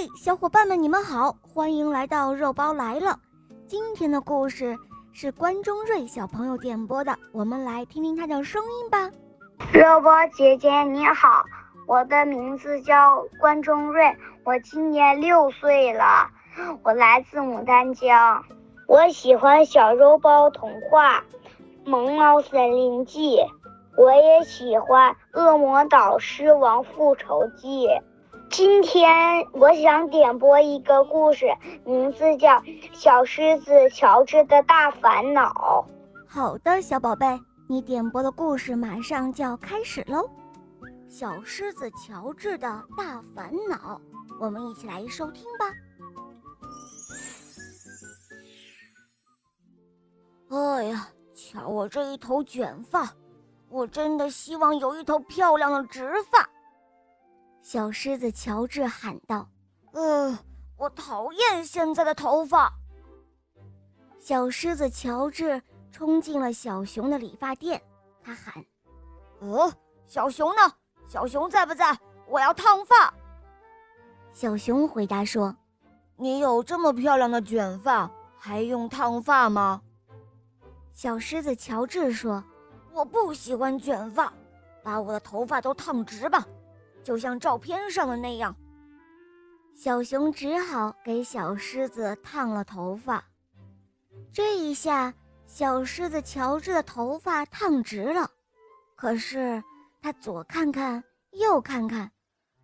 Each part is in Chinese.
嘿，小伙伴们，你们好，欢迎来到肉包来了。今天的故事是关中瑞小朋友点播的，我们来听听他的声音吧。肉包姐姐你好，我的名字叫关中瑞，我今年六岁了，我来自牡丹江，我喜欢小肉包童话《萌猫森林记》，我也喜欢《恶魔岛狮王复仇记》。今天我想点播一个故事，名字叫《小狮子乔治的大烦恼》。好的，小宝贝，你点播的故事马上就要开始喽，《小狮子乔治的大烦恼》，我们一起来收听吧。哎呀，瞧我这一头卷发，我真的希望有一头漂亮的直发。小狮子乔治喊道：“呃，我讨厌现在的头发。”小狮子乔治冲进了小熊的理发店，他喊：“呃，小熊呢？小熊在不在？我要烫发。”小熊回答说：“你有这么漂亮的卷发，还用烫发吗？”小狮子乔治说：“我不喜欢卷发，把我的头发都烫直吧。”就像照片上的那样，小熊只好给小狮子烫了头发。这一下，小狮子乔治的头发烫直了。可是他左看看，右看看，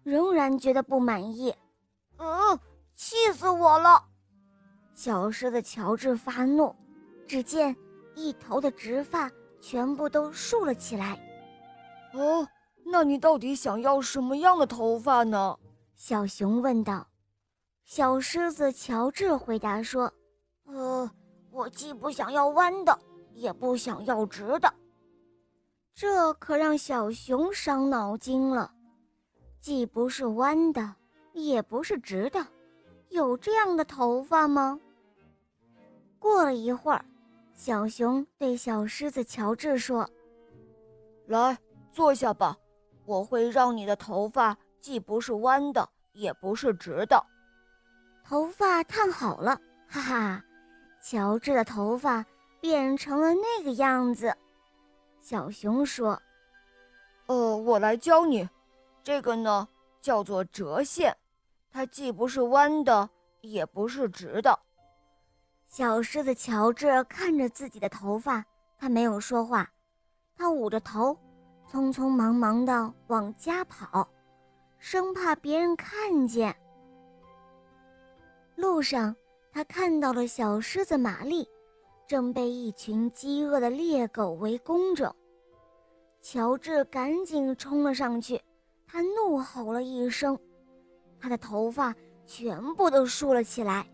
仍然觉得不满意。嗯，气死我了！小狮子乔治发怒，只见一头的直发全部都竖了起来。哦。那你到底想要什么样的头发呢？小熊问道。小狮子乔治回答说：“呃，我既不想要弯的，也不想要直的。”这可让小熊伤脑筋了。既不是弯的，也不是直的，有这样的头发吗？过了一会儿，小熊对小狮子乔治说：“来，坐下吧。”我会让你的头发既不是弯的，也不是直的。头发烫好了，哈哈，乔治的头发变成了那个样子。小熊说：“呃，我来教你，这个呢叫做折线，它既不是弯的，也不是直的。”小狮子乔治看着自己的头发，他没有说话，他捂着头。匆匆忙忙地往家跑，生怕别人看见。路上，他看到了小狮子玛丽，正被一群饥饿的猎狗围攻着。乔治赶紧冲了上去，他怒吼了一声，他的头发全部都竖了起来。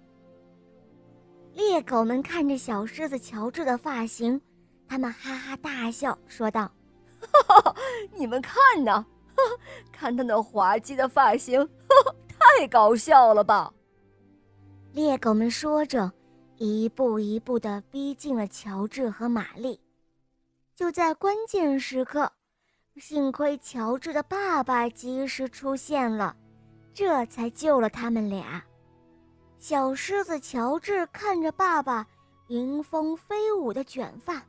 猎狗们看着小狮子乔治的发型，他们哈哈大笑，说道。哈哈，你们看呐，看他那滑稽的发型，太搞笑了吧！猎狗们说着，一步一步地逼近了乔治和玛丽。就在关键时刻，幸亏乔治的爸爸及时出现了，这才救了他们俩。小狮子乔治看着爸爸迎风飞舞的卷发。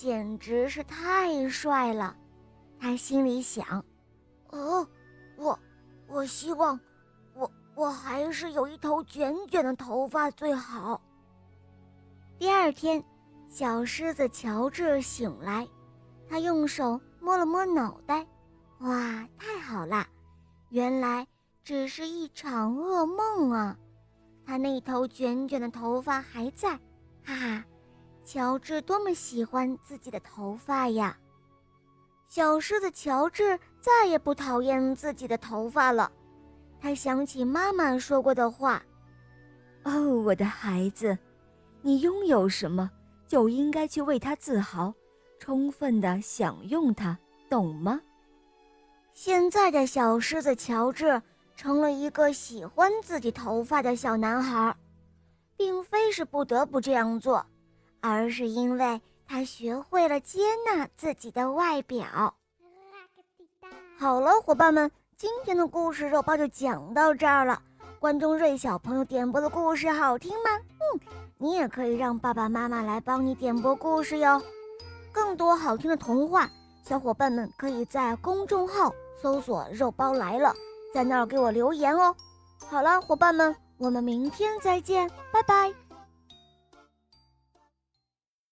简直是太帅了，他心里想：“哦，我，我希望，我我还是有一头卷卷的头发最好。”第二天，小狮子乔治醒来，他用手摸了摸脑袋，哇，太好啦！原来只是一场噩梦啊！他那头卷卷的头发还在，哈哈。乔治多么喜欢自己的头发呀！小狮子乔治再也不讨厌自己的头发了。他想起妈妈说过的话：“哦，我的孩子，你拥有什么就应该去为它自豪，充分的享用它，懂吗？”现在的小狮子乔治成了一个喜欢自己头发的小男孩，并非是不得不这样做。而是因为他学会了接纳自己的外表。好了，伙伴们，今天的故事肉包就讲到这儿了。关中瑞小朋友点播的故事好听吗？嗯，你也可以让爸爸妈妈来帮你点播故事哟。更多好听的童话，小伙伴们可以在公众号搜索“肉包来了”，在那儿给我留言哦。好了，伙伴们，我们明天再见，拜拜。